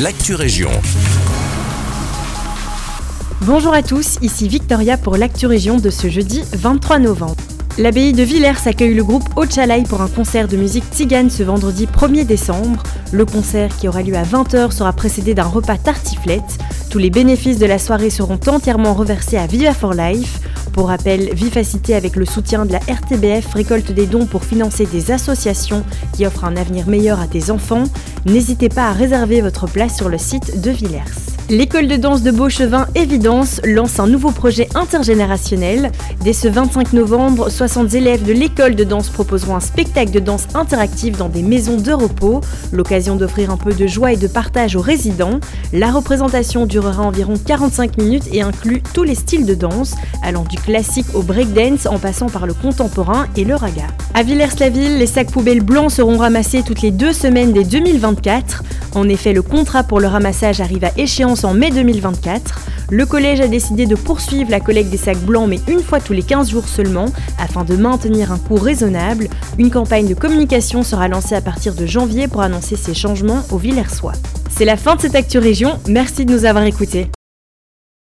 l'actu région. Bonjour à tous, ici Victoria pour l'actu région de ce jeudi 23 novembre. L'abbaye de Villers accueille le groupe Ochalaï pour un concert de musique tzigane ce vendredi 1er décembre. Le concert qui aura lieu à 20h sera précédé d'un repas tartiflette. Tous les bénéfices de la soirée seront entièrement reversés à Viva for Life. Pour rappel, Vivacité avec le soutien de la RTBF récolte des dons pour financer des associations qui offrent un avenir meilleur à tes enfants. N'hésitez pas à réserver votre place sur le site de Villers. L'école de danse de Beauchevin Évidence lance un nouveau projet intergénérationnel. Dès ce 25 novembre, 60 élèves de l'école de danse proposeront un spectacle de danse interactif dans des maisons de repos, l'occasion d'offrir un peu de joie et de partage aux résidents. La représentation durera environ 45 minutes et inclut tous les styles de danse, allant du classique au breakdance en passant par le contemporain et le raga. À Villers-la-Ville, les sacs poubelles blancs seront ramassés toutes les deux semaines dès 2024. En effet, le contrat pour le ramassage arrive à échéance en mai 2024. Le collège a décidé de poursuivre la collecte des sacs blancs, mais une fois tous les 15 jours seulement, afin de maintenir un coût raisonnable. Une campagne de communication sera lancée à partir de janvier pour annoncer ces changements aux Villersois. C'est la fin de cette Actu Région, merci de nous avoir écoutés.